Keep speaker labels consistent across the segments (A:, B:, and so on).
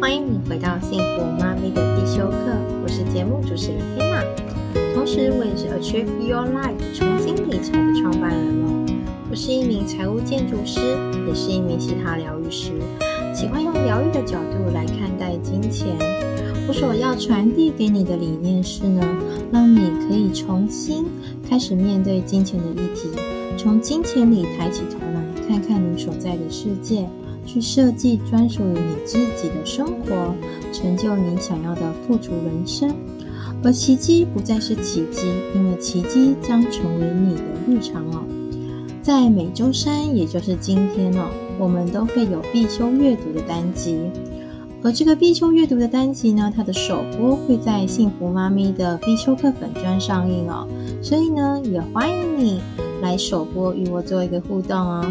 A: 欢迎你回到幸福妈咪的必修课。我是节目主持人 Hannah，同时我也是 Achieve Your Life 重新理财的创办人哦。我是一名财务建筑师，也是一名其他疗愈师，喜欢用疗愈的角度来看待金钱。我所要传递给你的理念是呢，让你可以重新开始面对金钱的议题，从金钱里抬起头来，看看你所在的世界。去设计专属于你自己的生活，成就你想要的富足人生。而奇迹不再是奇迹，因为奇迹将成为你的日常哦。在每周三，也就是今天哦，我们都会有必修阅读的单集。而这个必修阅读的单集呢，它的首播会在幸福妈咪的必修课粉专上映哦。所以呢，也欢迎你来首播与我做一个互动哦。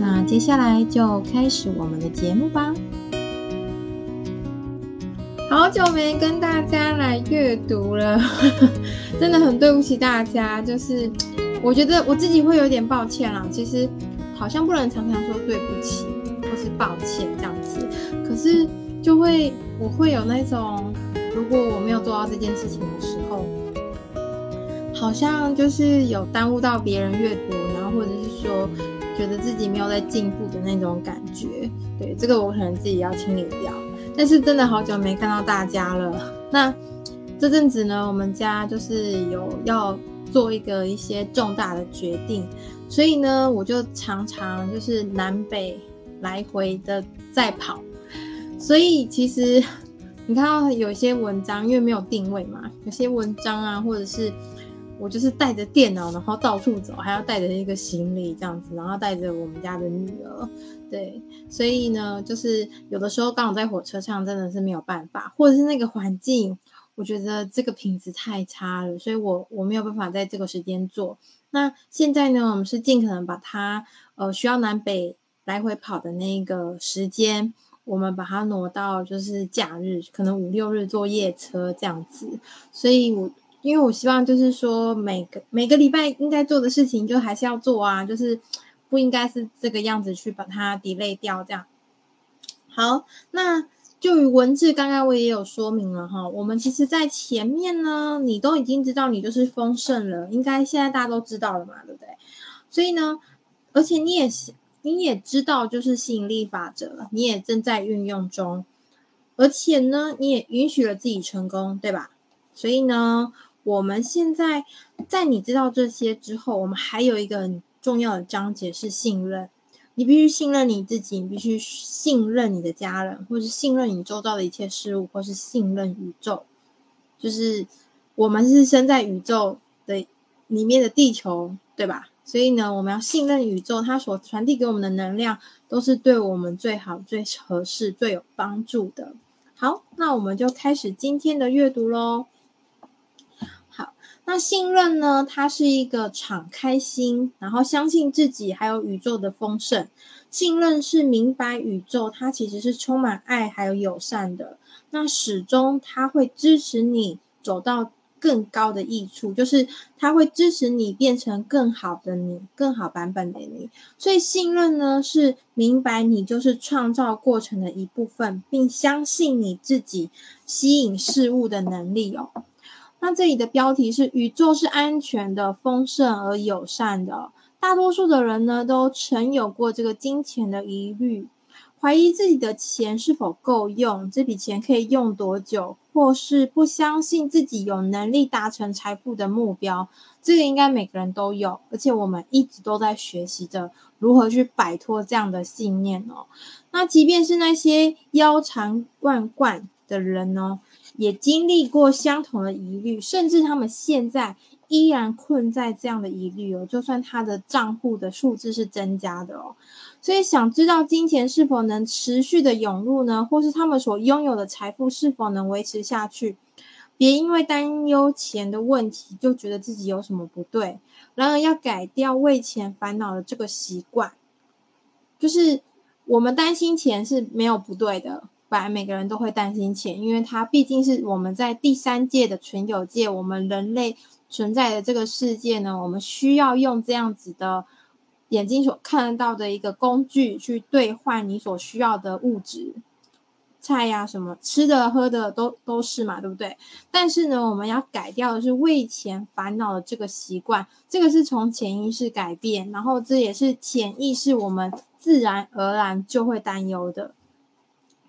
A: 那接下来就开始我们的节目吧。好久没跟大家来阅读了，真的很对不起大家。就是我觉得我自己会有点抱歉啦。其实好像不能常常说对不起或是抱歉这样子，可是就会我会有那种，如果我没有做到这件事情的时候，好像就是有耽误到别人阅读，然后或者是说。觉得自己没有在进步的那种感觉，对，这个我可能自己要清理掉。但是真的好久没看到大家了。那这阵子呢，我们家就是有要做一个一些重大的决定，所以呢，我就常常就是南北来回的在跑。所以其实你看到有些文章，因为没有定位嘛，有些文章啊，或者是。我就是带着电脑，然后到处走，还要带着一个行李这样子，然后带着我们家的女儿，对，所以呢，就是有的时候刚好在火车上，真的是没有办法，或者是那个环境，我觉得这个品质太差了，所以我我没有办法在这个时间做。那现在呢，我们是尽可能把它呃需要南北来回跑的那个时间，我们把它挪到就是假日，可能五六日坐夜车这样子，所以我。因为我希望就是说，每个每个礼拜应该做的事情就还是要做啊，就是不应该是这个样子去把它 delay 掉这样。好，那就于文字，刚刚我也有说明了哈，我们其实在前面呢，你都已经知道你就是丰盛了，应该现在大家都知道了嘛，对不对？所以呢，而且你也你也知道就是吸引力法则，你也正在运用中，而且呢，你也允许了自己成功，对吧？所以呢。我们现在在你知道这些之后，我们还有一个很重要的章节是信任。你必须信任你自己，你必须信任你的家人，或是信任你周遭的一切事物，或是信任宇宙。就是我们是生在宇宙的里面的地球，对吧？所以呢，我们要信任宇宙，它所传递给我们的能量都是对我们最好、最合适、最有帮助的。好，那我们就开始今天的阅读喽。那信任呢？它是一个敞开心，然后相信自己，还有宇宙的丰盛。信任是明白宇宙，它其实是充满爱还有友善的。那始终它会支持你走到更高的益处，就是它会支持你变成更好的你，更好版本的你。所以信任呢，是明白你就是创造过程的一部分，并相信你自己吸引事物的能力哦。那这里的标题是：宇宙是安全的、丰盛而友善的。大多数的人呢，都曾有过这个金钱的疑虑，怀疑自己的钱是否够用，这笔钱可以用多久，或是不相信自己有能力达成财富的目标。这个应该每个人都有，而且我们一直都在学习着如何去摆脱这样的信念哦。那即便是那些腰缠万贯的人呢，也经历过相同的疑虑，甚至他们现在依然困在这样的疑虑哦。就算他的账户的数字是增加的哦，所以想知道金钱是否能持续的涌入呢？或是他们所拥有的财富是否能维持下去？别因为担忧钱的问题就觉得自己有什么不对。然而，要改掉为钱烦恼的这个习惯，就是我们担心钱是没有不对的。本来每个人都会担心钱，因为它毕竟是我们在第三界的存有界，我们人类存在的这个世界呢，我们需要用这样子的眼睛所看得到的一个工具去兑换你所需要的物质，菜呀、什么吃的喝的都都是嘛，对不对？但是呢，我们要改掉的是为钱烦恼的这个习惯，这个是从潜意识改变，然后这也是潜意识我们自然而然就会担忧的，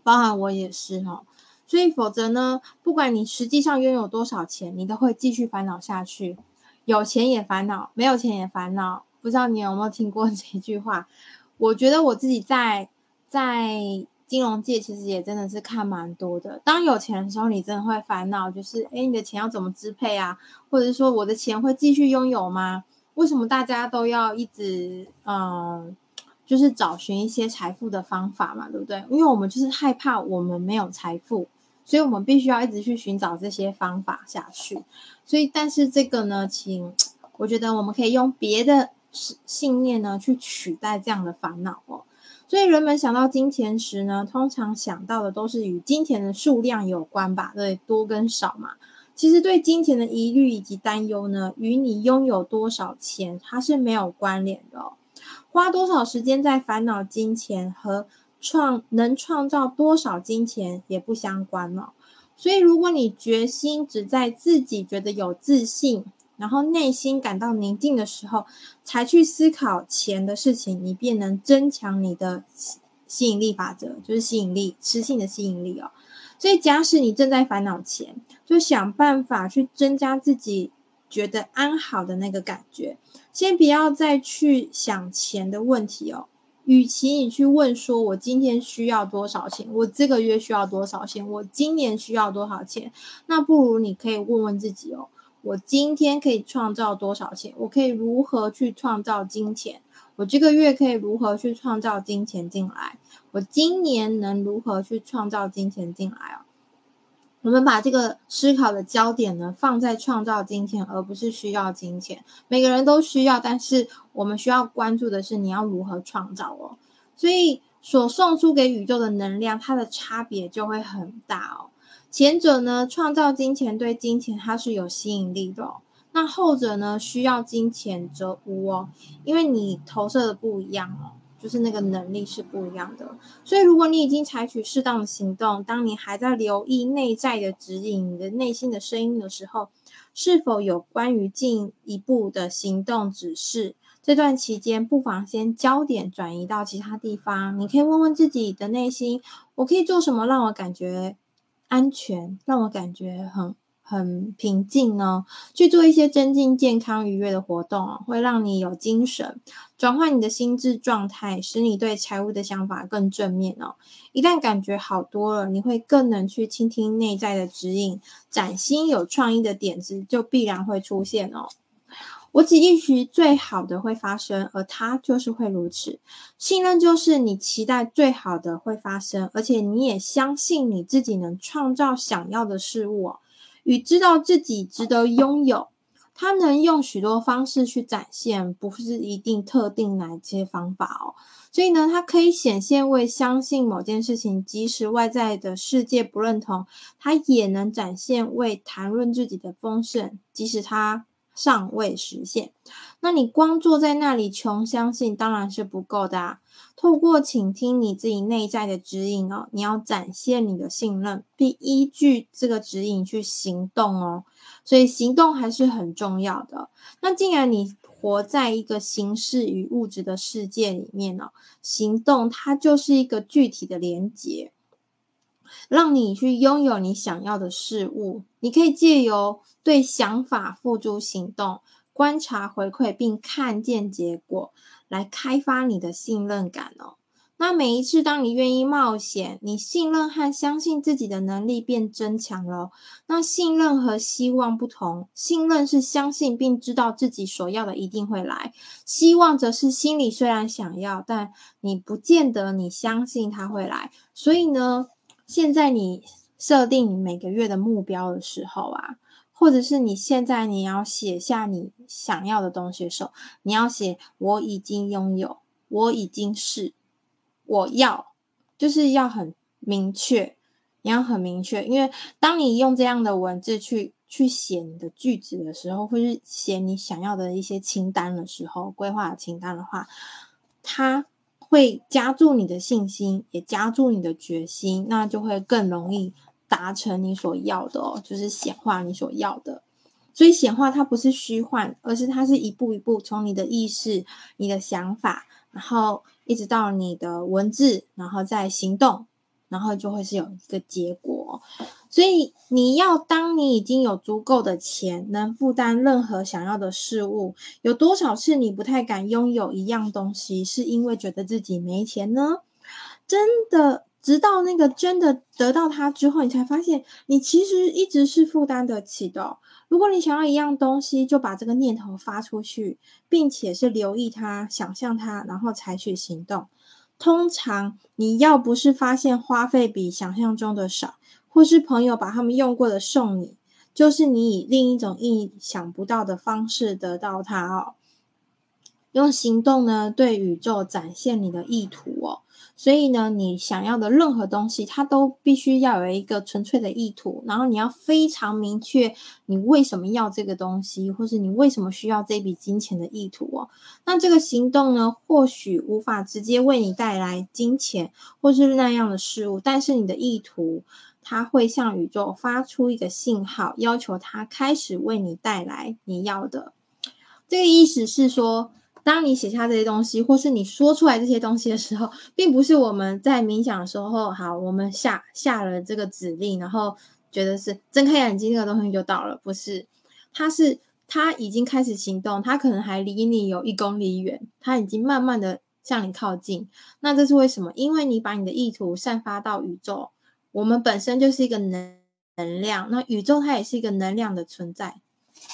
A: 包含我也是哈。所以否则呢，不管你实际上拥有多少钱，你都会继续烦恼下去，有钱也烦恼，没有钱也烦恼。不知道你有没有听过这句话？我觉得我自己在在金融界其实也真的是看蛮多的。当有钱的时候，你真的会烦恼，就是诶，你的钱要怎么支配啊？或者是说我的钱会继续拥有吗？为什么大家都要一直嗯，就是找寻一些财富的方法嘛，对不对？因为我们就是害怕我们没有财富，所以我们必须要一直去寻找这些方法下去。所以，但是这个呢，请我觉得我们可以用别的。信念呢，去取代这样的烦恼哦。所以人们想到金钱时呢，通常想到的都是与金钱的数量有关吧？对，多跟少嘛。其实对金钱的疑虑以及担忧呢，与你拥有多少钱它是没有关联的。花多少时间在烦恼金钱和创能创造多少金钱也不相关哦。所以如果你决心只在自己觉得有自信。然后内心感到宁静的时候，才去思考钱的事情，你便能增强你的吸引力法则，就是吸引力，磁性的吸引力哦。所以，假使你正在烦恼钱，就想办法去增加自己觉得安好的那个感觉。先不要再去想钱的问题哦。与其你去问说，我今天需要多少钱，我这个月需要多少钱，我今年需要多少钱，那不如你可以问问自己哦。我今天可以创造多少钱？我可以如何去创造金钱？我这个月可以如何去创造金钱进来？我今年能如何去创造金钱进来哦？我们把这个思考的焦点呢，放在创造金钱，而不是需要金钱。每个人都需要，但是我们需要关注的是你要如何创造哦。所以所送出给宇宙的能量，它的差别就会很大哦。前者呢，创造金钱对金钱它是有吸引力的哦，那后者呢，需要金钱则无哦，因为你投射的不一样哦，就是那个能力是不一样的。所以如果你已经采取适当的行动，当你还在留意内在的指引，你的内心的声音的时候，是否有关于进一步的行动指示？这段期间不妨先焦点转移到其他地方，你可以问问自己的内心，我可以做什么让我感觉安全，让我感觉很很平静呢。去做一些增进健康愉悦的活动哦，会让你有精神，转换你的心智状态，使你对财务的想法更正面哦。一旦感觉好多了，你会更能去倾听内在的指引，崭新有创意的点子就必然会出现哦。我只预期最好的会发生，而它就是会如此。信任就是你期待最好的会发生，而且你也相信你自己能创造想要的事物哦，与知道自己值得拥有。他能用许多方式去展现，不是一定特定哪些方法哦。所以呢，他可以显现为相信某件事情，即使外在的世界不认同，他也能展现为谈论自己的丰盛，即使他。尚未实现，那你光坐在那里穷相信当然是不够的啊！透过倾听你自己内在的指引哦，你要展现你的信任，并依据这个指引去行动哦。所以行动还是很重要的。那既然你活在一个形式与物质的世界里面哦，行动它就是一个具体的连接。让你去拥有你想要的事物，你可以借由对想法付诸行动，观察回馈并看见结果，来开发你的信任感哦。那每一次当你愿意冒险，你信任和相信自己的能力变增强了。那信任和希望不同，信任是相信并知道自己所要的一定会来，希望则是心里虽然想要，但你不见得你相信它会来。所以呢，现在你设定每个月的目标的时候啊，或者是你现在你要写下你想要的东西的时候，你要写我已经拥有，我已经是，我要，就是要很明确，你要很明确，因为当你用这样的文字去去写你的句子的时候，或是写你想要的一些清单的时候，规划清单的话，它会加注你的信心，也加注你的决心，那就会更容易达成你所要的哦，就是显化你所要的。所以显化它不是虚幻，而是它是一步一步从你的意识、你的想法，然后一直到你的文字，然后再行动，然后就会是有一个结果。所以你要当你已经有足够的钱，能负担任何想要的事物，有多少次你不太敢拥有一样东西，是因为觉得自己没钱呢？真的，直到那个真的得到它之后，你才发现你其实一直是负担得起的。如果你想要一样东西，就把这个念头发出去，并且是留意它、想象它，然后采取行动。通常你要不是发现花费比想象中的少，或是朋友把他们用过的送你，就是你以另一种意想不到的方式得到它哦。用行动呢，对宇宙展现你的意图哦。所以呢，你想要的任何东西，它都必须要有一个纯粹的意图，然后你要非常明确你为什么要这个东西，或是你为什么需要这笔金钱的意图哦。那这个行动呢，或许无法直接为你带来金钱或是那样的事物，但是你的意图。它会向宇宙发出一个信号，要求它开始为你带来你要的。这个意思是说，当你写下这些东西，或是你说出来这些东西的时候，并不是我们在冥想的时候，好，我们下下了这个指令，然后觉得是睁开眼睛，这个东西就到了。不是，它是它已经开始行动，它可能还离你有一公里远，它已经慢慢的向你靠近。那这是为什么？因为你把你的意图散发到宇宙。我们本身就是一个能能量，那宇宙它也是一个能量的存在。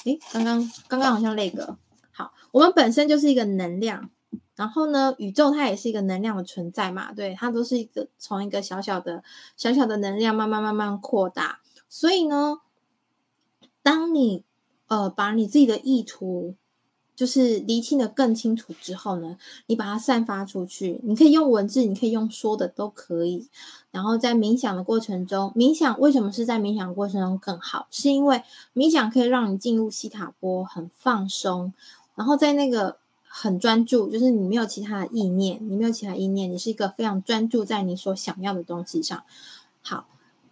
A: 诶，刚刚刚刚好像那个，好，我们本身就是一个能量，然后呢，宇宙它也是一个能量的存在嘛，对，它都是一个从一个小小的小小的能量慢慢慢慢扩大。所以呢，当你呃把你自己的意图。就是厘清的更清楚之后呢，你把它散发出去，你可以用文字，你可以用说的都可以。然后在冥想的过程中，冥想为什么是在冥想过程中更好？是因为冥想可以让你进入西塔波，很放松，然后在那个很专注，就是你没有其他的意念，你没有其他意念，你是一个非常专注在你所想要的东西上。好，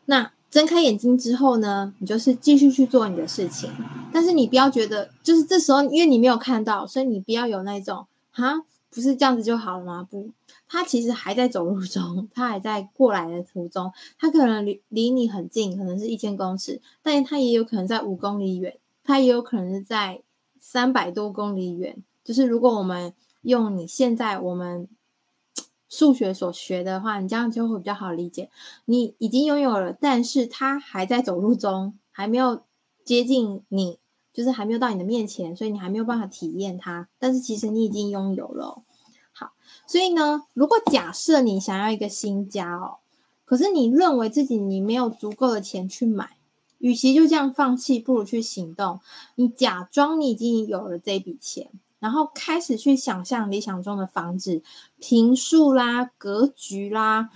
A: 那。睁开眼睛之后呢，你就是继续去做你的事情，但是你不要觉得，就是这时候因为你没有看到，所以你不要有那种哈，不是这样子就好了吗？不，他其实还在走路中，他还在过来的途中，他可能离离你很近，可能是一千公尺，但是他也有可能在五公里远，他也有可能是在三百多公里远。就是如果我们用你现在我们。数学所学的话，你这样就会比较好理解。你已经拥有了，但是他还在走路中，还没有接近你，就是还没有到你的面前，所以你还没有办法体验它。但是其实你已经拥有了。好，所以呢，如果假设你想要一个新家哦，可是你认为自己你没有足够的钱去买，与其就这样放弃，不如去行动。你假装你已经有了这笔钱。然后开始去想象理想中的房子，平数啦、格局啦、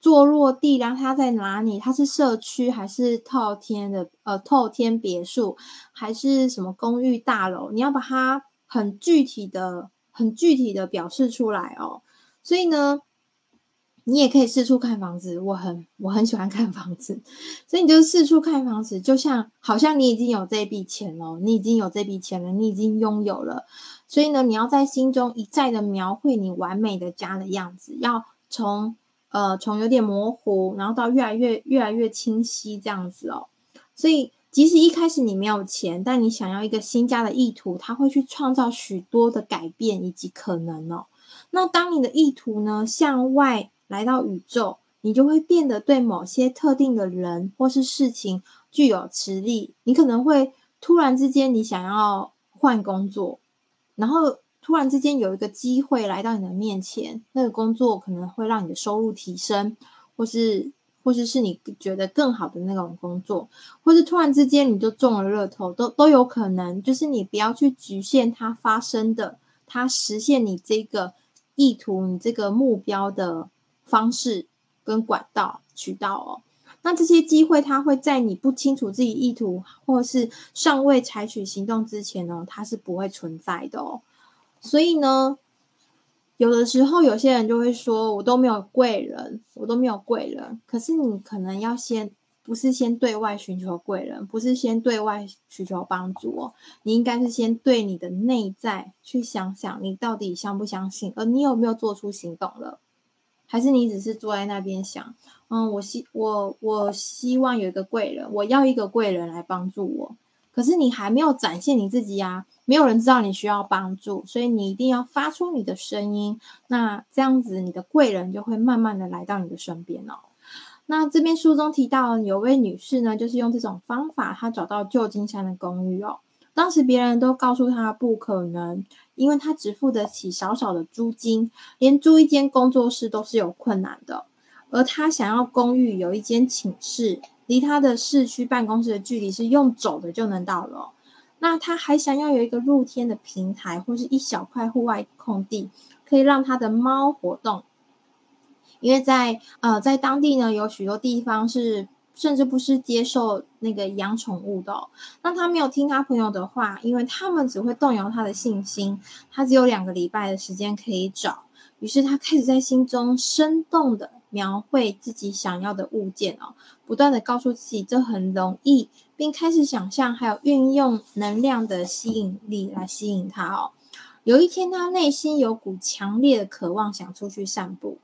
A: 坐落地啦，它在哪里？它是社区还是套天的？呃，套天别墅还是什么公寓大楼？你要把它很具体的、很具体的表示出来哦。所以呢。你也可以四处看房子，我很我很喜欢看房子，所以你就四处看房子，就像好像你已经有这笔钱了，你已经有这笔钱了，你已经拥有了，所以呢，你要在心中一再的描绘你完美的家的样子，要从呃从有点模糊，然后到越来越越来越清晰这样子哦。所以即使一开始你没有钱，但你想要一个新家的意图，它会去创造许多的改变以及可能哦。那当你的意图呢向外。来到宇宙，你就会变得对某些特定的人或是事情具有磁力。你可能会突然之间，你想要换工作，然后突然之间有一个机会来到你的面前，那个工作可能会让你的收入提升，或是或是是你觉得更好的那种工作，或是突然之间你就中了乐透，都都有可能。就是你不要去局限它发生的，它实现你这个意图，你这个目标的。方式跟管道渠道哦，那这些机会，它会在你不清楚自己意图或是尚未采取行动之前呢，它是不会存在的哦。所以呢，有的时候有些人就会说，我都没有贵人，我都没有贵人。可是你可能要先，不是先对外寻求贵人，不是先对外寻求帮助哦，你应该是先对你的内在去想想，你到底相不相信，而你有没有做出行动了？还是你只是坐在那边想，嗯，我希我我希望有一个贵人，我要一个贵人来帮助我。可是你还没有展现你自己呀，没有人知道你需要帮助，所以你一定要发出你的声音。那这样子，你的贵人就会慢慢的来到你的身边哦。那这边书中提到，有位女士呢，就是用这种方法，她找到旧金山的公寓哦。当时别人都告诉他不可能，因为他只付得起少少的租金，连租一间工作室都是有困难的。而他想要公寓有一间寝室。离他的市区办公室的距离是用走的就能到了。那他还想要有一个露天的平台，或是一小块户外空地，可以让他的猫活动。因为在呃在当地呢，有许多地方是甚至不是接受那个养宠物的哦。那他没有听他朋友的话，因为他们只会动摇他的信心。他只有两个礼拜的时间可以找，于是他开始在心中生动的。描绘自己想要的物件哦，不断的告诉自己这很容易，并开始想象还有运用能量的吸引力来吸引他哦。有一天，他内心有股强烈的渴望，想出去散步，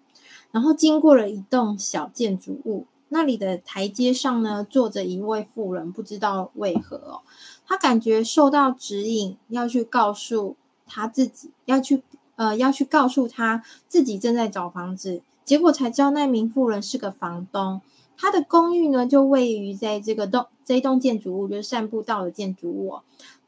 A: 然后经过了一栋小建筑物，那里的台阶上呢，坐着一位妇人，不知道为何哦，他感觉受到指引，要去告诉他自己，要去呃，要去告诉他自己正在找房子。结果才知道那名妇人是个房东，他的公寓呢就位于在这个栋这一栋建筑物，就是散步道的建筑物。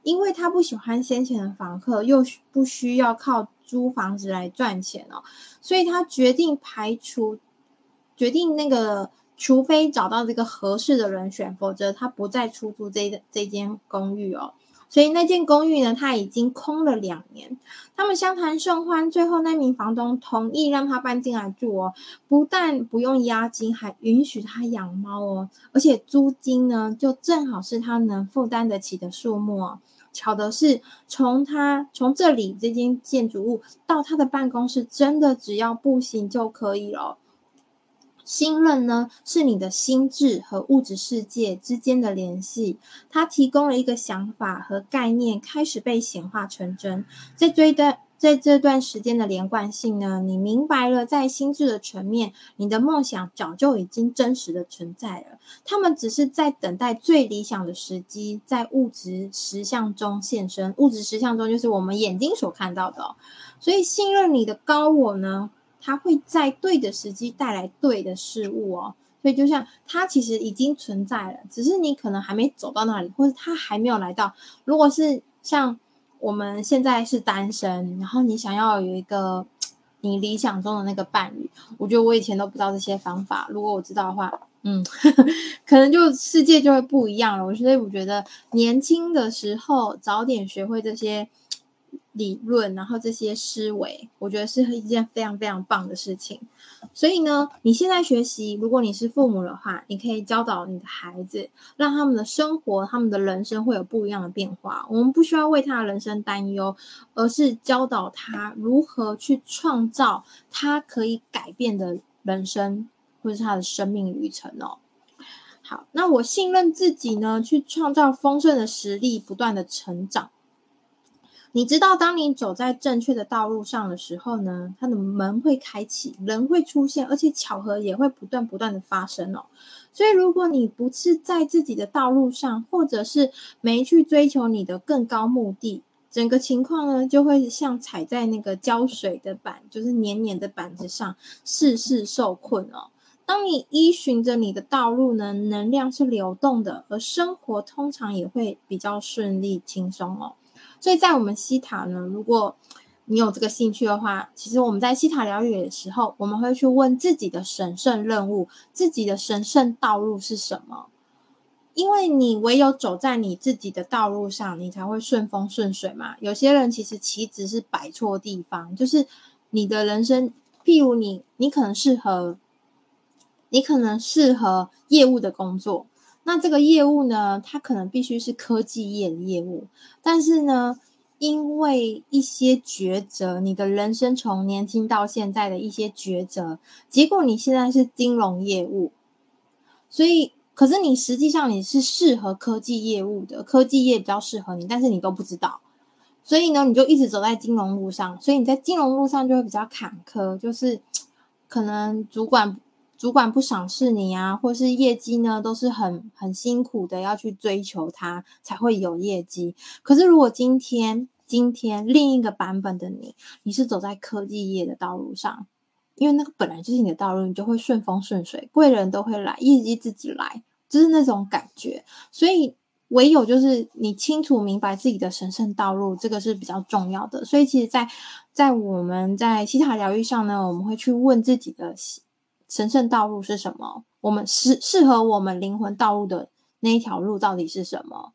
A: 因为他不喜欢先前的房客，又不需要靠租房子来赚钱哦，所以他决定排除，决定那个，除非找到这个合适的人选，否则他不再出租这这间公寓哦。所以那间公寓呢，他已经空了两年。他们相谈甚欢，最后那名房东同意让他搬进来住哦。不但不用押金，还允许他养猫哦。而且租金呢，就正好是他能负担得起的数目哦。巧的是，从他从这里这间建筑物到他的办公室，真的只要步行就可以了。心论呢，是你的心智和物质世界之间的联系，它提供了一个想法和概念，开始被显化成真。在这段在这段时间的连贯性呢，你明白了，在心智的层面，你的梦想早就已经真实的存在了，他们只是在等待最理想的时机，在物质实相中现身。物质实相中就是我们眼睛所看到的，所以信任你的高我呢，它会在对的时机带来对的事物哦，所以就像它其实已经存在了，只是你可能还没走到那里，或者它还没有来到。如果是像我们现在是单身，然后你想要有一个你理想中的那个伴侣，我觉得我以前都不知道这些方法，如果我知道的话，嗯，呵呵，可能就世界就会不一样了。所以我觉得年轻的时候早点学会这些。理论，然后这些思维，我觉得是一件非常非常棒的事情。所以呢，你现在学习，如果你是父母的话，你可以教导你的孩子，让他们的生活、他们的人生会有不一样的变化。我们不需要为他的人生担忧，而是教导他如何去创造他可以改变的人生，或者是他的生命旅程哦。好，那我信任自己呢，去创造丰盛的实力，不断的成长。你知道，当你走在正确的道路上的时候呢，它的门会开启，人会出现，而且巧合也会不断不断的发生哦。所以，如果你不是在自己的道路上，或者是没去追求你的更高目的，整个情况呢，就会像踩在那个胶水的板，就是黏黏的板子上，事事受困哦。当你依循着你的道路呢，能量是流动的，而生活通常也会比较顺利轻松哦。所以在我们西塔呢，如果你有这个兴趣的话，其实我们在西塔疗愈的时候，我们会去问自己的神圣任务，自己的神圣道路是什么？因为你唯有走在你自己的道路上，你才会顺风顺水嘛。有些人其实棋子是摆错地方，就是你的人生，譬如你，你可能适合，你可能适合业务的工作。那这个业务呢，它可能必须是科技业的业务，但是呢，因为一些抉择，你的人生从年轻到现在的一些抉择，结果你现在是金融业务，所以可是你实际上你是适合科技业务的，科技业比较适合你，但是你都不知道，所以呢，你就一直走在金融路上，所以你在金融路上就会比较坎坷，就是可能主管。主管不赏识你啊，或是业绩呢，都是很很辛苦的要去追求它，才会有业绩。可是如果今天今天另一个版本的你，你是走在科技业的道路上，因为那个本来就是你的道路，你就会顺风顺水，贵人都会来，业绩自己来，就是那种感觉。所以唯有就是你清楚明白自己的神圣道路，这个是比较重要的。所以其实在，在我们在西塔疗愈上呢，我们会去问自己的。神圣道路是什么？我们适适合我们灵魂道路的那一条路到底是什么？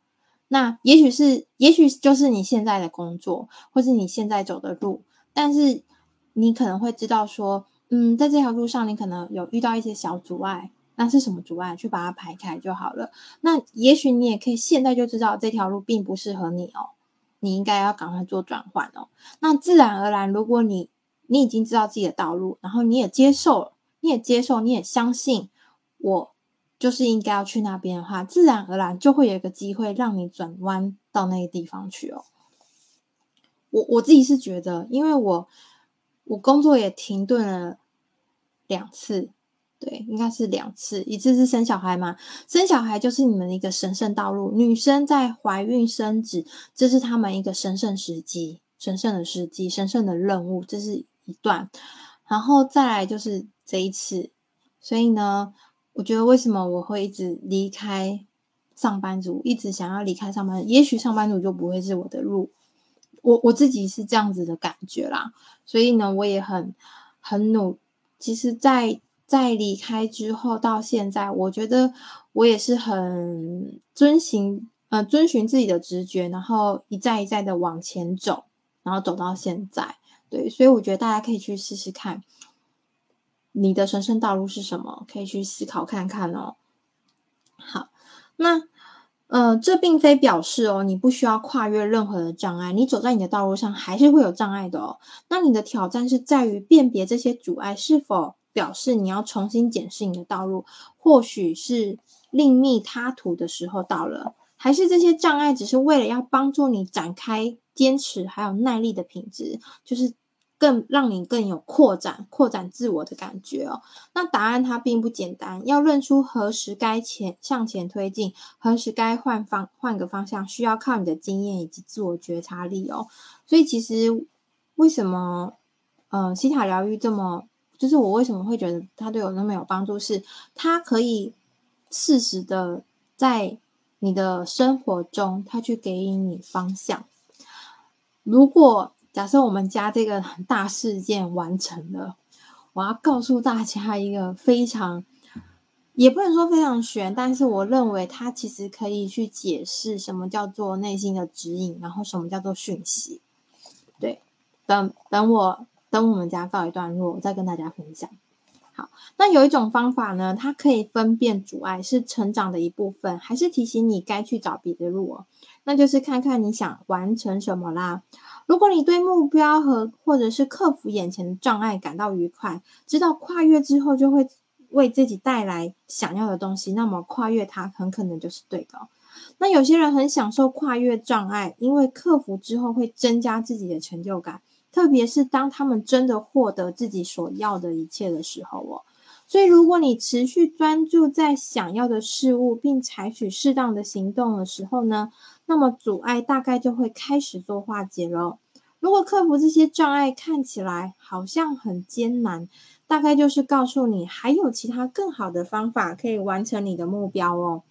A: 那也许是，也许就是你现在的工作，或是你现在走的路。但是你可能会知道说，嗯，在这条路上，你可能有遇到一些小阻碍。那是什么阻碍？去把它排开就好了。那也许你也可以现在就知道这条路并不适合你哦，你应该要赶快做转换哦。那自然而然，如果你你已经知道自己的道路，然后你也接受了。你也接受，你也相信，我就是应该要去那边的话，自然而然就会有一个机会让你转弯到那个地方去哦。我我自己是觉得，因为我我工作也停顿了两次，对，应该是两次，一次是生小孩嘛，生小孩就是你们的一个神圣道路，女生在怀孕生子，这是他们一个神圣时机，神圣的时机，神圣的任务，这是一段，然后再来就是。这一次，所以呢，我觉得为什么我会一直离开上班族，一直想要离开上班，也许上班族就不会是我的路，我我自己是这样子的感觉啦。所以呢，我也很很努。其实在，在在离开之后到现在，我觉得我也是很遵循呃遵循自己的直觉，然后一再一再的往前走，然后走到现在。对，所以我觉得大家可以去试试看。你的神圣道路是什么？可以去思考看看哦。好，那呃，这并非表示哦，你不需要跨越任何的障碍。你走在你的道路上，还是会有障碍的哦。那你的挑战是在于辨别这些阻碍是否表示你要重新检视你的道路，或许是另觅他途的时候到了，还是这些障碍只是为了要帮助你展开坚持还有耐力的品质，就是。更让你更有扩展、扩展自我的感觉哦。那答案它并不简单，要认出何时该前向前推进，何时该换方换个方向，需要靠你的经验以及自我觉察力哦。所以其实为什么呃西塔疗愈这么，就是我为什么会觉得它对我那么有帮助是，是它可以适时的在你的生活中，它去给予你方向。如果假设我们家这个大事件完成了，我要告诉大家一个非常，也不能说非常玄，但是我认为它其实可以去解释什么叫做内心的指引，然后什么叫做讯息。对，等等我等我们家告一段落，我再跟大家分享。好，那有一种方法呢，它可以分辨阻碍是成长的一部分，还是提醒你该去找别的路哦。那就是看看你想完成什么啦。如果你对目标和或者是克服眼前的障碍感到愉快，知道跨越之后就会为自己带来想要的东西，那么跨越它很可能就是对的。那有些人很享受跨越障碍，因为克服之后会增加自己的成就感。特别是当他们真的获得自己所要的一切的时候哦，所以如果你持续专注在想要的事物，并采取适当的行动的时候呢，那么阻碍大概就会开始做化解了。如果克服这些障碍看起来好像很艰难，大概就是告诉你还有其他更好的方法可以完成你的目标哦。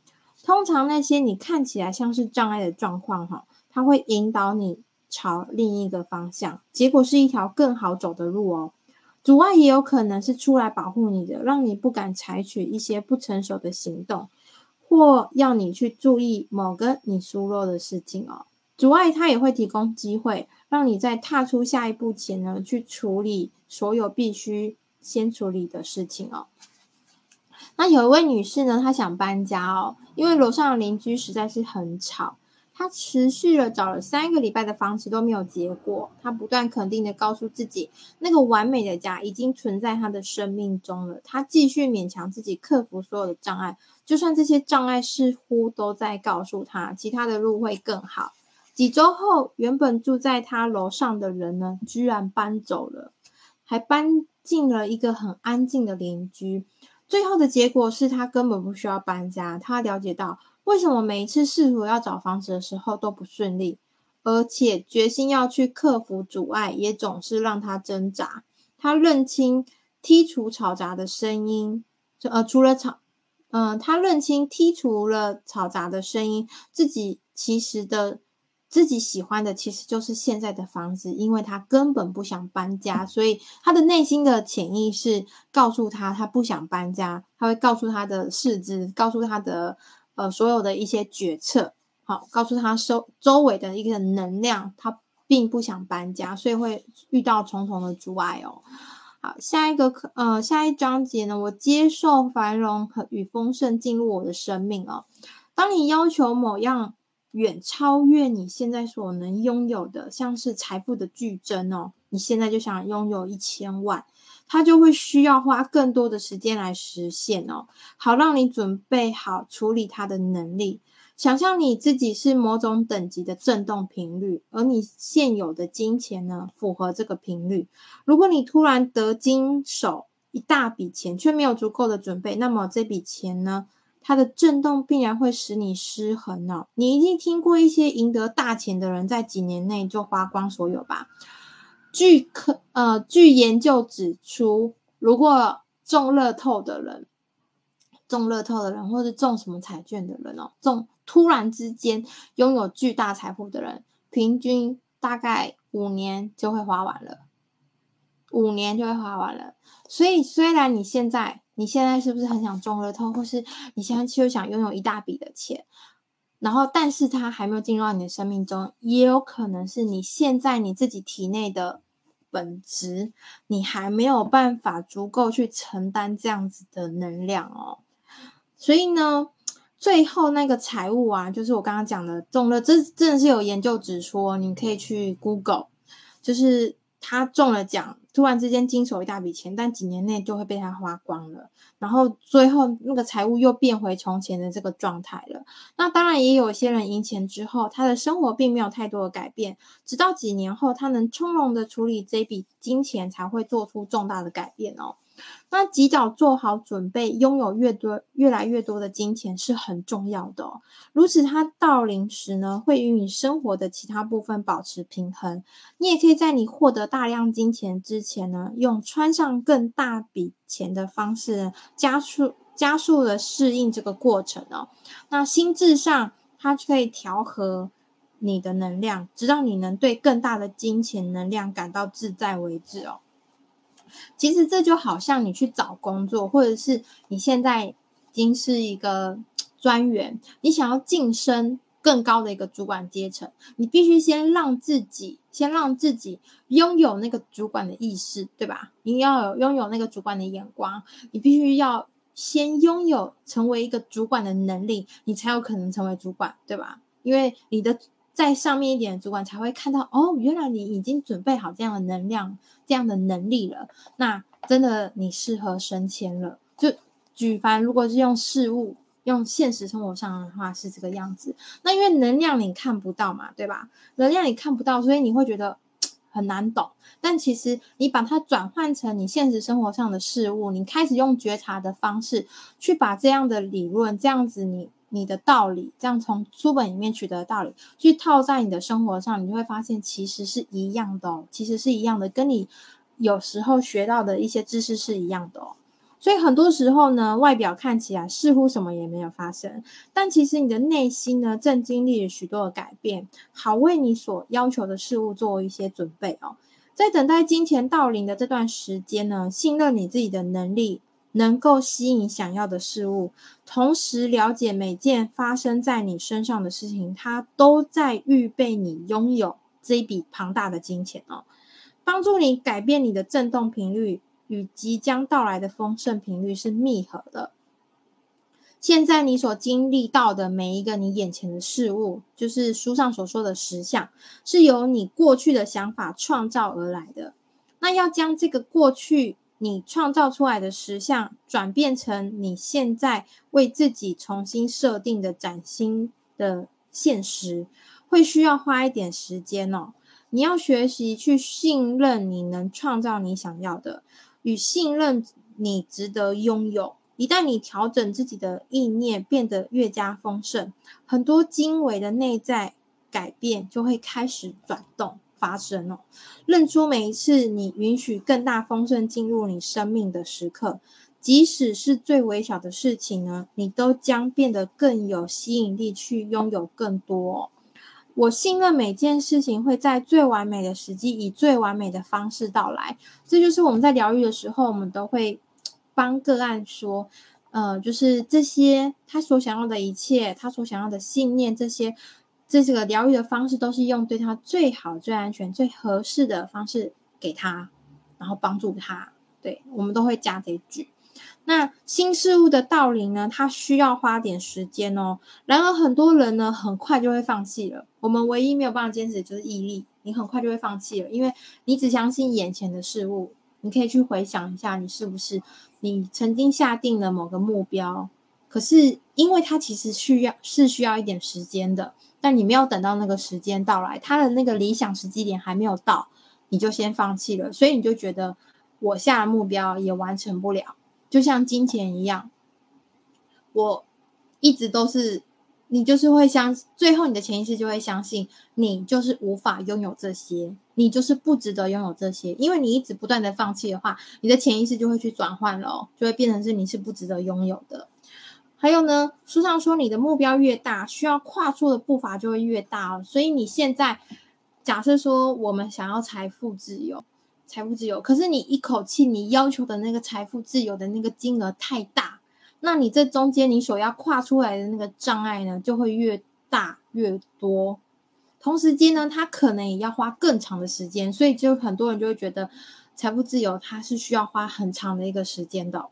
A: 通常那些你看起来像是障碍的状况哈，它会引导你。朝另一个方向，结果是一条更好走的路哦。阻碍也有可能是出来保护你的，让你不敢采取一些不成熟的行动，或要你去注意某个你疏漏的事情哦。阻碍它也会提供机会，让你在踏出下一步前呢，去处理所有必须先处理的事情哦。那有一位女士呢，她想搬家哦，因为楼上的邻居实在是很吵。她持续了找了三个礼拜的房子都没有结果，她不断肯定的告诉自己，那个完美的家已经存在她的生命中了。她继续勉强自己克服所有的障碍，就算这些障碍似乎都在告诉他，其他的路会更好。几周后，原本住在他楼上的人呢，居然搬走了，还搬进了一个很安静的邻居。最后的结果是他根本不需要搬家。他了解到为什么每一次试图要找房子的时候都不顺利，而且决心要去克服阻碍也总是让他挣扎。他认清剔除嘈杂的声音，呃，除了吵，嗯、他认清剔除了嘈杂的声音，自己其实的。自己喜欢的其实就是现在的房子，因为他根本不想搬家，所以他的内心的潜意识告诉他，他不想搬家，他会告诉他的四肢，告诉他的呃所有的一些决策，好，告诉他周周围的一个能量，他并不想搬家，所以会遇到重重的阻碍哦。好，下一个课呃下一章节呢，我接受繁荣和与丰盛进入我的生命哦。当你要求某样。远超越你现在所能拥有的，像是财富的剧增哦。你现在就想拥有一千万，它就会需要花更多的时间来实现哦。好，让你准备好处理它的能力。想象你自己是某种等级的振动频率，而你现有的金钱呢，符合这个频率。如果你突然得经手一大笔钱，却没有足够的准备，那么这笔钱呢？它的震动必然会使你失衡哦。你一定听过一些赢得大钱的人在几年内就花光所有吧？据科呃据研究指出，如果中乐透的人，中乐透的人，或是中什么彩券的人哦，中突然之间拥有巨大财富的人，平均大概五年就会花完了，五年就会花完了。所以虽然你现在。你现在是不是很想中了透，或是你现在就想拥有一大笔的钱？然后，但是它还没有进入到你的生命中，也有可能是你现在你自己体内的本质，你还没有办法足够去承担这样子的能量哦。所以呢，最后那个财务啊，就是我刚刚讲的中了，这真的是有研究指出，你可以去 Google，就是他中了奖。突然之间经手一大笔钱，但几年内就会被他花光了，然后最后那个财务又变回从前的这个状态了。那当然也有一些人赢钱之后，他的生活并没有太多的改变，直到几年后他能从容的处理这笔金钱，才会做出重大的改变哦。那及早做好准备，拥有越多、越来越多的金钱是很重要的哦。如此，它到临时呢，会与你生活的其他部分保持平衡。你也可以在你获得大量金钱之前呢，用穿上更大笔钱的方式，加速、加速的适应这个过程哦。那心智上，它可以调和你的能量，直到你能对更大的金钱能量感到自在为止哦。其实这就好像你去找工作，或者是你现在已经是一个专员，你想要晋升更高的一个主管阶层，你必须先让自己，先让自己拥有那个主管的意识，对吧？你要有拥有那个主管的眼光，你必须要先拥有成为一个主管的能力，你才有可能成为主管，对吧？因为你的。在上面一点主管才会看到哦，原来你已经准备好这样的能量、这样的能力了。那真的你适合升迁了。就举凡如果是用事物、用现实生活上的话是这个样子。那因为能量你看不到嘛，对吧？能量你看不到，所以你会觉得很难懂。但其实你把它转换成你现实生活上的事物，你开始用觉察的方式去把这样的理论，这样子你。你的道理，这样从书本里面取得的道理，去套在你的生活上，你就会发现其实是一样的哦，其实是一样的，跟你有时候学到的一些知识是一样的哦。所以很多时候呢，外表看起来似乎什么也没有发生，但其实你的内心呢，正经历了许多的改变，好为你所要求的事物做一些准备哦。在等待金钱到临的这段时间呢，信任你自己的能力。能够吸引想要的事物，同时了解每件发生在你身上的事情，它都在预备你拥有这一笔庞大的金钱哦，帮助你改变你的振动频率，与即将到来的丰盛频率是密合的。现在你所经历到的每一个你眼前的事物，就是书上所说的实相，是由你过去的想法创造而来的。那要将这个过去你创造出来的实相，转变成你现在为自己重新设定的崭新的现实，会需要花一点时间哦。你要学习去信任你能创造你想要的，与信任你值得拥有。一旦你调整自己的意念，变得越加丰盛，很多精微的内在改变就会开始转动发生哦。认出每一次你允许更大丰盛进入你生命的时刻，即使是最微小的事情呢，你都将变得更有吸引力去拥有更多。我信任每件事情会在最完美的时机，以最完美的方式到来。这就是我们在疗愈的时候，我们都会。帮个案说，呃，就是这些他所想要的一切，他所想要的信念，这些这这个疗愈的方式，都是用对他最好、最安全、最合适的方式给他，然后帮助他。对，我们都会加这一句。那新事物的到临呢，它需要花点时间哦。然而很多人呢，很快就会放弃了。我们唯一没有办法坚持的就是毅力，你很快就会放弃了，因为你只相信眼前的事物。你可以去回想一下，你是不是你曾经下定了某个目标，可是因为它其实需要是需要一点时间的，但你没有等到那个时间到来，他的那个理想时机点还没有到，你就先放弃了，所以你就觉得我下的目标也完成不了，就像金钱一样，我一直都是。你就是会相，最后你的潜意识就会相信，你就是无法拥有这些，你就是不值得拥有这些，因为你一直不断的放弃的话，你的潜意识就会去转换了，就会变成是你是不值得拥有的。还有呢，书上说你的目标越大，需要跨出的步伐就会越大哦。所以你现在假设说我们想要财富自由，财富自由，可是你一口气你要求的那个财富自由的那个金额太大。那你这中间你所要跨出来的那个障碍呢，就会越大越多。同时间呢，它可能也要花更长的时间，所以就很多人就会觉得财富自由它是需要花很长的一个时间的。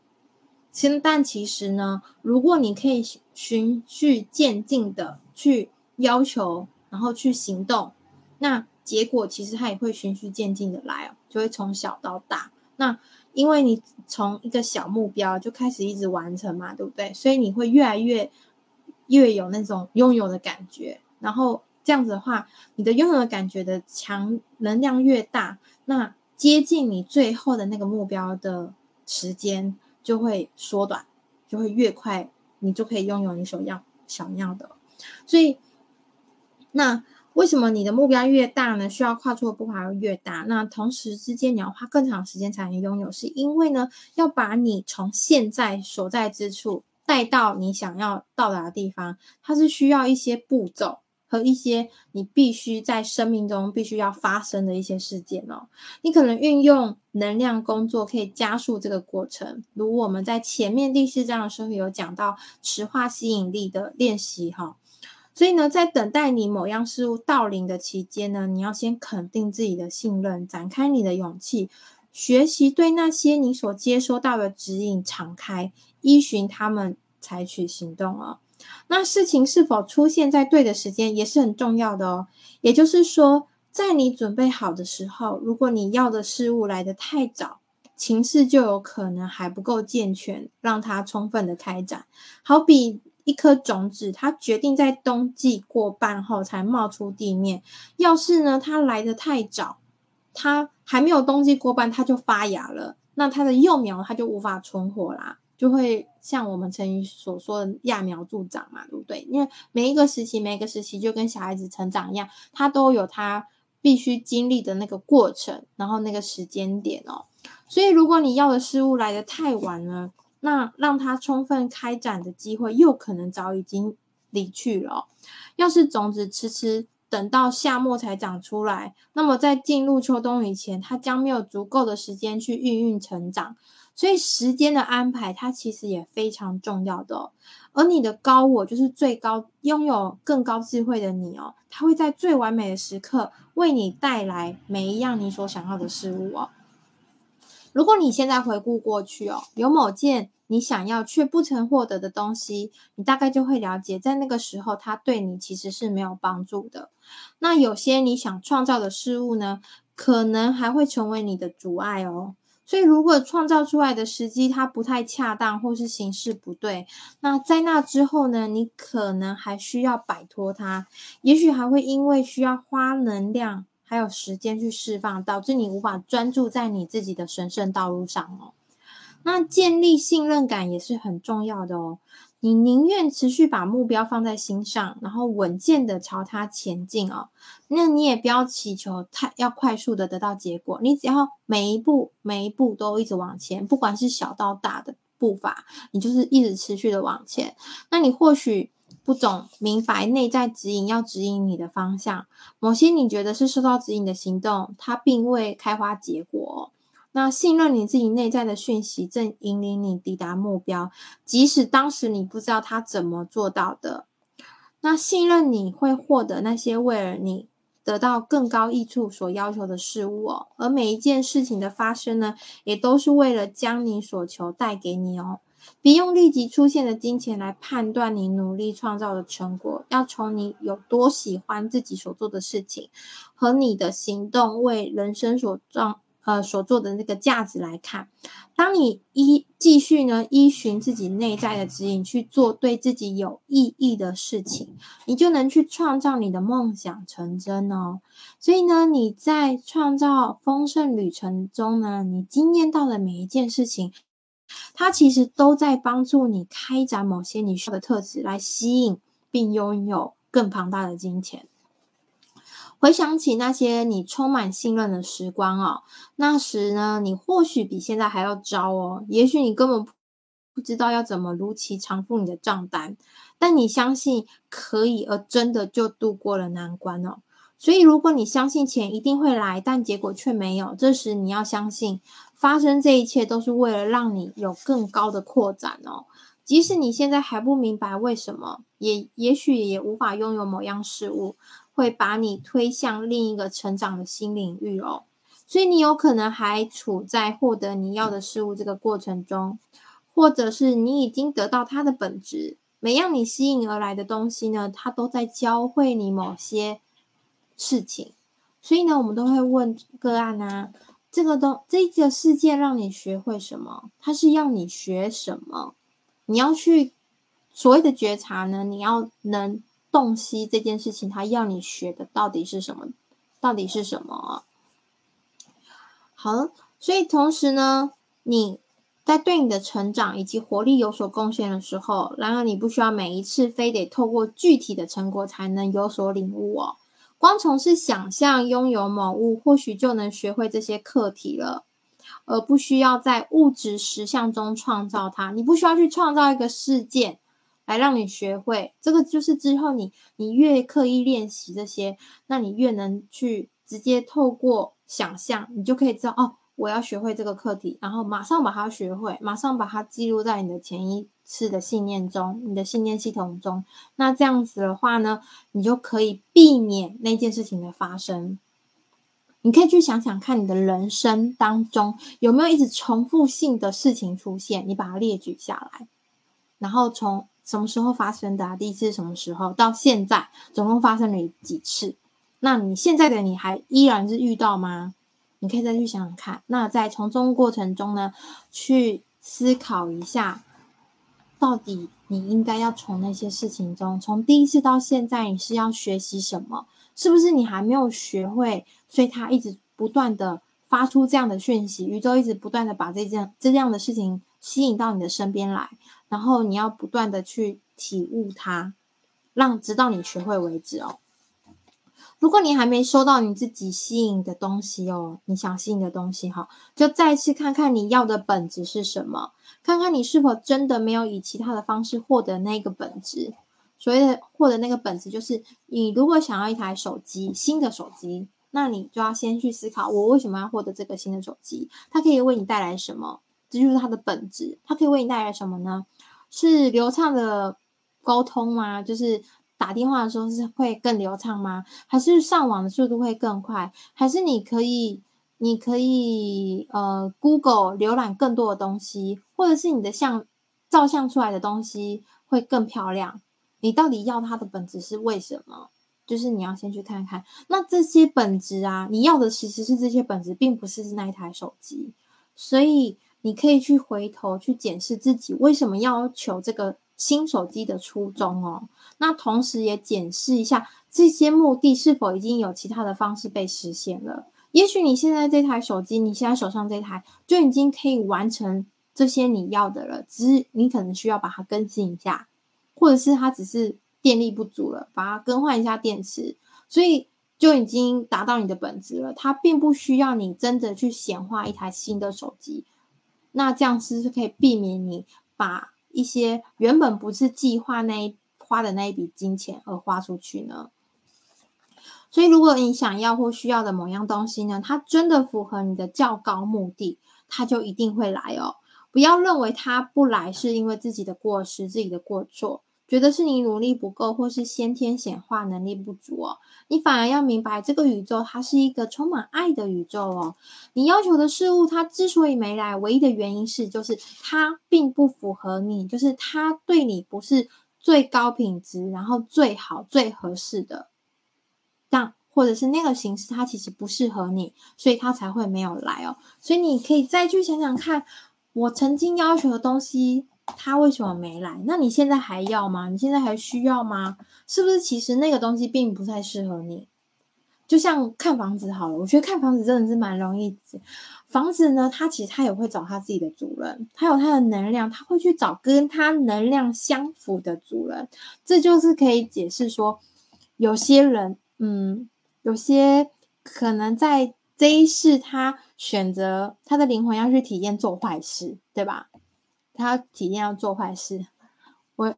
A: 其但其实呢，如果你可以循序渐进的去要求，然后去行动，那结果其实它也会循序渐进的来哦，就会从小到大。那因为你从一个小目标就开始一直完成嘛，对不对？所以你会越来越越有那种拥有的感觉，然后这样子的话，你的拥有的感觉的强能量越大，那接近你最后的那个目标的时间就会缩短，就会越快，你就可以拥有你所要想要的。所以那。为什么你的目标越大呢？需要跨出的步伐越大。那同时之间，你要花更长时间才能拥有，是因为呢，要把你从现在所在之处带到你想要到达的地方，它是需要一些步骤和一些你必须在生命中必须要发生的一些事件哦。你可能运用能量工作可以加速这个过程，如我们在前面第四章的时候有讲到磁化吸引力的练习哈。所以呢，在等待你某样事物到临的期间呢，你要先肯定自己的信任，展开你的勇气，学习对那些你所接收到的指引敞开，依循他们采取行动哦。那事情是否出现在对的时间也是很重要的哦。也就是说，在你准备好的时候，如果你要的事物来得太早，情势就有可能还不够健全，让它充分的开展。好比。一颗种子，它决定在冬季过半后才冒出地面。要是呢，它来得太早，它还没有冬季过半，它就发芽了。那它的幼苗，它就无法存活啦，就会像我们成语所说的揠苗助长嘛，对不对？因为每一个时期，每个时期就跟小孩子成长一样，它都有它必须经历的那个过程，然后那个时间点哦。所以，如果你要的事物来得太晚了，那让它充分开展的机会，又可能早已经离去了。要是种子迟迟等到夏末才长出来，那么在进入秋冬以前，它将没有足够的时间去孕育成长。所以时间的安排，它其实也非常重要的。而你的高我，就是最高拥有更高智慧的你哦，它会在最完美的时刻为你带来每一样你所想要的事物哦。如果你现在回顾过去哦，有某件你想要却不曾获得的东西，你大概就会了解，在那个时候它对你其实是没有帮助的。那有些你想创造的事物呢，可能还会成为你的阻碍哦。所以，如果创造出来的时机它不太恰当，或是形式不对，那在那之后呢，你可能还需要摆脱它，也许还会因为需要花能量还有时间去释放，导致你无法专注在你自己的神圣道路上哦。那建立信任感也是很重要的哦。你宁愿持续把目标放在心上，然后稳健的朝它前进哦。那你也不要祈求太要快速的得到结果，你只要每一步每一步都一直往前，不管是小到大的步伐，你就是一直持续的往前。那你或许不懂明白内在指引要指引你的方向，某些你觉得是受到指引的行动，它并未开花结果。那信任你自己内在的讯息，正引领你抵达目标，即使当时你不知道他怎么做到的。那信任你会获得那些为了你得到更高益处所要求的事物哦，而每一件事情的发生呢，也都是为了将你所求带给你哦。别用立即出现的金钱来判断你努力创造的成果，要从你有多喜欢自己所做的事情和你的行动为人生所创。呃，所做的那个价值来看，当你依继续呢依循自己内在的指引去做对自己有意义的事情，你就能去创造你的梦想成真哦。所以呢，你在创造丰盛旅程中呢，你经验到的每一件事情，它其实都在帮助你开展某些你需要的特质，来吸引并拥有更庞大的金钱。回想起那些你充满信任的时光哦，那时呢，你或许比现在还要糟哦。也许你根本不知道要怎么如期偿付你的账单，但你相信可以，而真的就度过了难关哦。所以，如果你相信钱一定会来，但结果却没有，这时你要相信，发生这一切都是为了让你有更高的扩展哦。即使你现在还不明白为什么，也也许也无法拥有某样事物。会把你推向另一个成长的新领域哦，所以你有可能还处在获得你要的事物这个过程中，或者是你已经得到它的本质。每样你吸引而来的东西呢，它都在教会你某些事情。所以呢，我们都会问个案啊，这个东这个事件让你学会什么？它是要你学什么？你要去所谓的觉察呢？你要能。洞悉这件事情，他要你学的到底是什么？到底是什么啊？好，所以同时呢，你在对你的成长以及活力有所贡献的时候，然而你不需要每一次非得透过具体的成果才能有所领悟哦。光从事想象拥有某物，或许就能学会这些课题了，而不需要在物质实相中创造它。你不需要去创造一个事件。来让你学会这个，就是之后你你越刻意练习这些，那你越能去直接透过想象，你就可以知道哦，我要学会这个课题，然后马上把它学会，马上把它记录在你的潜意识的信念中，你的信念系统中。那这样子的话呢，你就可以避免那件事情的发生。你可以去想想看，你的人生当中有没有一直重复性的事情出现，你把它列举下来，然后从。什么时候发生的？第一次什么时候？到现在总共发生了几次？那你现在的你还依然是遇到吗？你可以再去想想看。那在从中过程中呢，去思考一下，到底你应该要从那些事情中，从第一次到现在，你是要学习什么？是不是你还没有学会？所以他一直不断的发出这样的讯息，宇宙一直不断的把这件这样的事情吸引到你的身边来。然后你要不断的去体悟它，让直到你学会为止哦。如果你还没收到你自己吸引的东西哦，你想吸引的东西哈，就再次看看你要的本质是什么，看看你是否真的没有以其他的方式获得那个本质。所谓的获得那个本质，就是你如果想要一台手机，新的手机，那你就要先去思考，我为什么要获得这个新的手机？它可以为你带来什么？这就是它的本质。它可以为你带来什么呢？是流畅的沟通吗？就是打电话的时候是会更流畅吗？还是上网的速度会更快？还是你可以你可以呃，Google 浏览更多的东西，或者是你的相照相出来的东西会更漂亮。你到底要它的本质是为什么？就是你要先去看看。那这些本质啊，你要的其实是这些本质，并不是那一台手机。所以你可以去回头去检视自己为什么要求这个新手机的初衷哦。那同时也检视一下这些目的是否已经有其他的方式被实现了。也许你现在这台手机，你现在手上这台就已经可以完成这些你要的了，只是你可能需要把它更新一下，或者是它只是电力不足了，把它更换一下电池，所以。就已经达到你的本质了，它并不需要你真的去显化一台新的手机。那这样是不是可以避免你把一些原本不是计划那一花的那一笔金钱而花出去呢？所以，如果你想要或需要的某样东西呢，它真的符合你的较高目的，它就一定会来哦。不要认为它不来是因为自己的过失、自己的过错。觉得是你努力不够，或是先天显化能力不足哦，你反而要明白，这个宇宙它是一个充满爱的宇宙哦。你要求的事物，它之所以没来，唯一的原因是，就是它并不符合你，就是它对你不是最高品质，然后最好、最合适的，但或者是那个形式，它其实不适合你，所以它才会没有来哦。所以你可以再去想想看，我曾经要求的东西。他为什么没来？那你现在还要吗？你现在还需要吗？是不是其实那个东西并不太适合你？就像看房子好了，我觉得看房子真的是蛮容易。房子呢，它其实它也会找它自己的主人，它有它的能量，它会去找跟它能量相符的主人。这就是可以解释说，有些人，嗯，有些可能在这一世，他选择他的灵魂要去体验做坏事，对吧？他体验要做坏事，我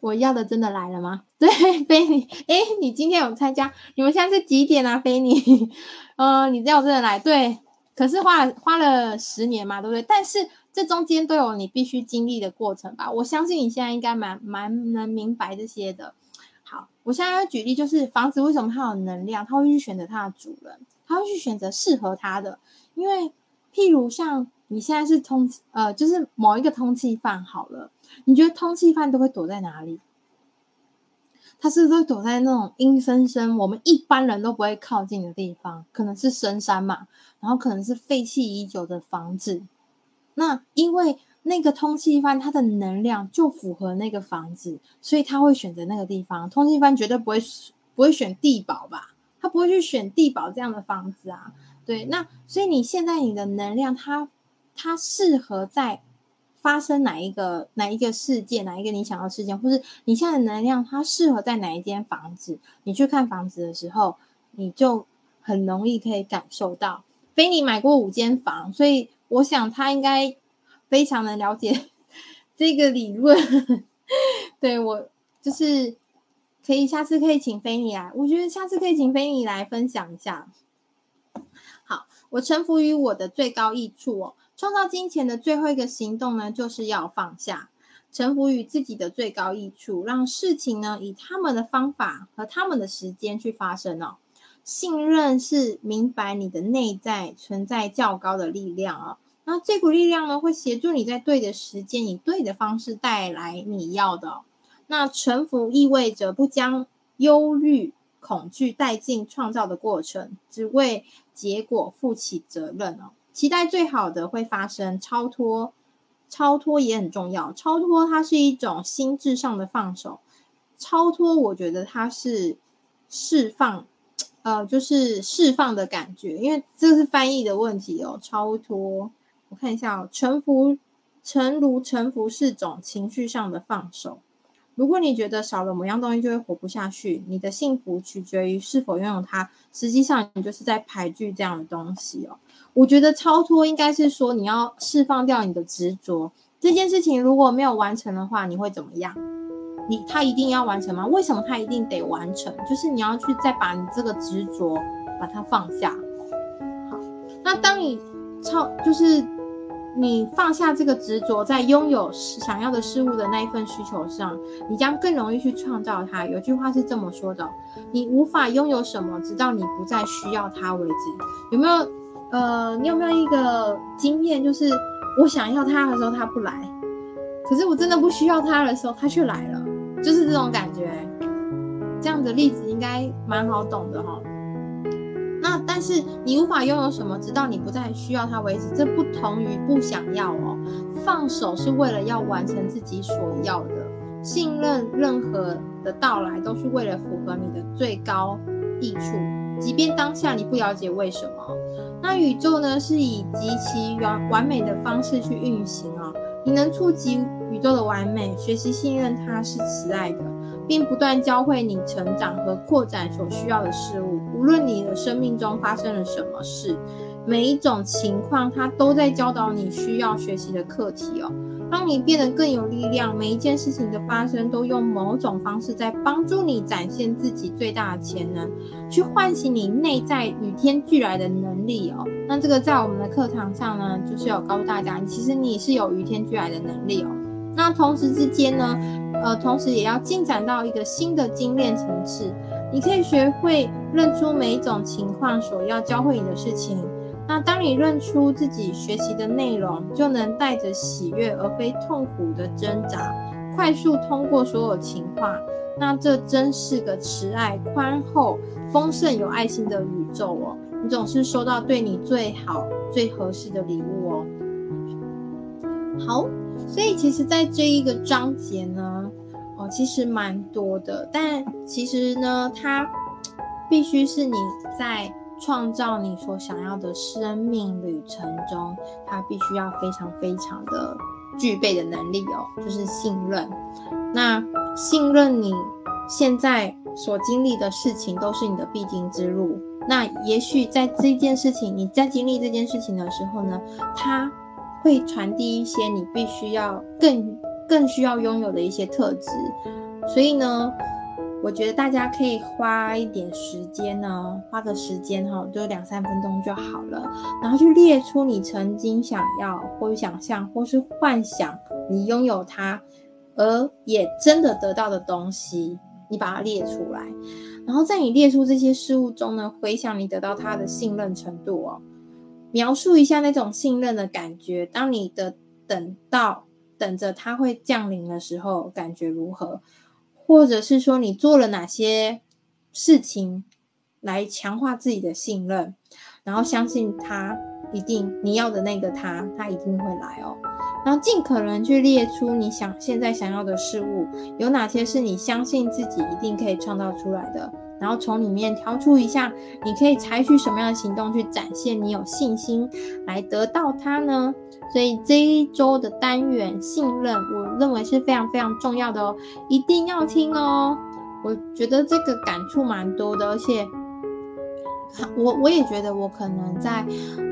A: 我要的真的来了吗？对，菲尼，哎，你今天有参加？你们现在是几点啊？菲尼，呃，你要真的来？对，可是花了花了十年嘛，对不对？但是这中间都有你必须经历的过程吧？我相信你现在应该蛮蛮能明白这些的。好，我现在要举例，就是房子为什么它有能量，它会去选择它的主人，它会去选择适合它的，因为譬如像。你现在是通呃，就是某一个通缉犯好了，你觉得通缉犯都会躲在哪里？他是不是会躲在那种阴森森，我们一般人都不会靠近的地方？可能是深山嘛，然后可能是废弃已久的房子。那因为那个通缉犯他的能量就符合那个房子，所以他会选择那个地方。通缉犯绝对不会不会选地堡吧？他不会去选地堡这样的房子啊。对，那所以你现在你的能量它。它适合在发生哪一个哪一个事件，哪一个你想要事件，或是你现在的能量，它适合在哪一间房子？你去看房子的时候，你就很容易可以感受到。菲尼买过五间房，所以我想他应该非常的了解这个理论。对，我就是可以下次可以请菲尼来，我觉得下次可以请菲尼来分享一下。好，我臣服于我的最高益处哦。创造金钱的最后一个行动呢，就是要放下，臣服于自己的最高益处，让事情呢以他们的方法和他们的时间去发生哦。信任是明白你的内在存在较高的力量哦，那这股力量呢会协助你在对的时间以对的方式带来你要的。那臣服意味着不将忧虑、恐惧带进创造的过程，只为结果负起责任哦。期待最好的会发生，超脱，超脱也很重要。超脱它是一种心智上的放手，超脱我觉得它是释放，呃，就是释放的感觉，因为这是翻译的问题哦。超脱，我看一下哦，臣服，诚如臣服是种情绪上的放手。如果你觉得少了某样东西就会活不下去，你的幸福取决于是否拥有它。实际上，你就是在排拒这样的东西哦。我觉得超脱应该是说你要释放掉你的执着。这件事情如果没有完成的话，你会怎么样？你他一定要完成吗？为什么他一定得完成？就是你要去再把你这个执着把它放下。好，那当你超就是。你放下这个执着，在拥有想要的事物的那一份需求上，你将更容易去创造它。有句话是这么说的：你无法拥有什么，直到你不再需要它为止。有没有呃，你有没有一个经验，就是我想要它的时候它不来，可是我真的不需要它的时候它却来了，就是这种感觉。这样的例子应该蛮好懂的哈。那但是你无法拥有什么，直到你不再需要它为止。这不同于不想要哦。放手是为了要完成自己所要的，信任任何的到来都是为了符合你的最高益处，即便当下你不了解为什么。那宇宙呢，是以极其完完美的方式去运行、哦。你能触及宇宙的完美，学习信任它是慈爱的。并不断教会你成长和扩展所需要的事物。无论你的生命中发生了什么事，每一种情况，它都在教导你需要学习的课题哦，让你变得更有力量。每一件事情的发生，都用某种方式在帮助你展现自己最大的潜能，去唤醒你内在与天俱来的能力哦。那这个在我们的课堂上呢，就是有告诉大家，其实你是有与天俱来的能力哦。那同时之间呢，呃，同时也要进展到一个新的精炼层次。你可以学会认出每一种情况所要教会你的事情。那当你认出自己学习的内容，就能带着喜悦而非痛苦的挣扎，快速通过所有情况。那这真是个慈爱、宽厚、丰盛、有爱心的宇宙哦！你总是收到对你最好、最合适的礼物哦。好。所以其实，在这一个章节呢，哦，其实蛮多的。但其实呢，它必须是你在创造你所想要的生命旅程中，它必须要非常非常的具备的能力哦，就是信任。那信任你现在所经历的事情都是你的必经之路。那也许在这件事情，你在经历这件事情的时候呢，它。会传递一些你必须要更更需要拥有的一些特质，所以呢，我觉得大家可以花一点时间呢，花个时间哈，就两三分钟就好了，然后去列出你曾经想要或想象或是幻想你拥有它，而也真的得到的东西，你把它列出来，然后在你列出这些事物中呢，回想你得到它的信任程度哦。描述一下那种信任的感觉。当你的等到等着它会降临的时候，感觉如何？或者是说你做了哪些事情来强化自己的信任，然后相信它一定你要的那个他，他一定会来哦。然后尽可能去列出你想现在想要的事物，有哪些是你相信自己一定可以创造出来的。然后从里面挑出一下，你可以采取什么样的行动去展现你有信心来得到它呢？所以这一周的单元信任，我认为是非常非常重要的哦，一定要听哦。我觉得这个感触蛮多的，而且我我也觉得我可能在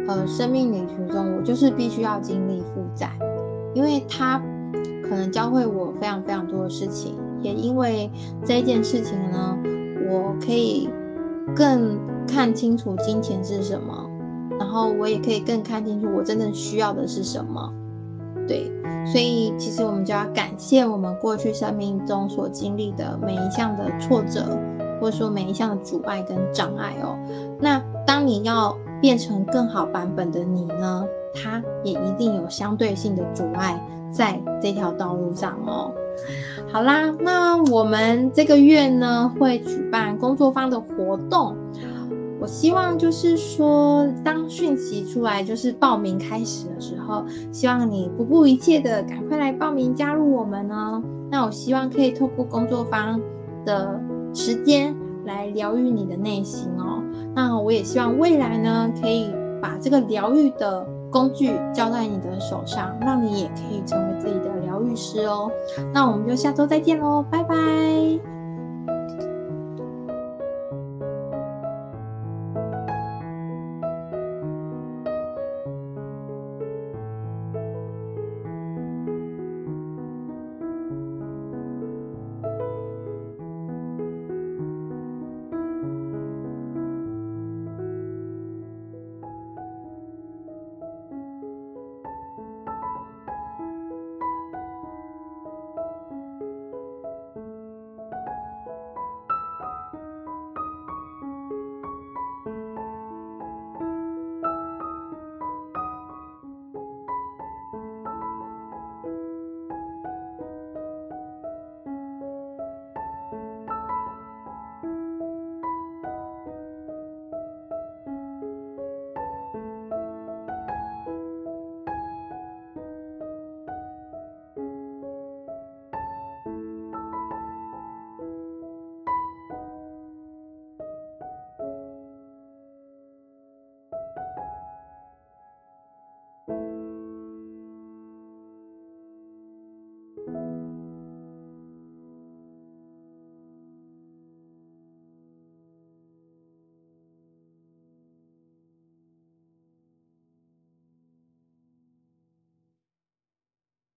A: 呃生命旅途中，我就是必须要经历负债，因为它可能教会我非常非常多的事情，也因为这件事情呢。我可以更看清楚金钱是什么，然后我也可以更看清楚我真正需要的是什么。对，所以其实我们就要感谢我们过去生命中所经历的每一项的挫折，或者说每一项的阻碍跟障碍哦。那当你要变成更好版本的你呢，它也一定有相对性的阻碍在这条道路上哦。好啦，那我们这个月呢，会举办工作坊的活动。我希望就是说，当讯息出来就是报名开始的时候，希望你不顾一切的赶快来报名加入我们呢。那我希望可以透过工作坊的时间来疗愈你的内心哦。那我也希望未来呢，可以把这个疗愈的工具交在你的手上，让你也可以成为自己的疗愈师哦。那我们就下周再见喽，拜拜。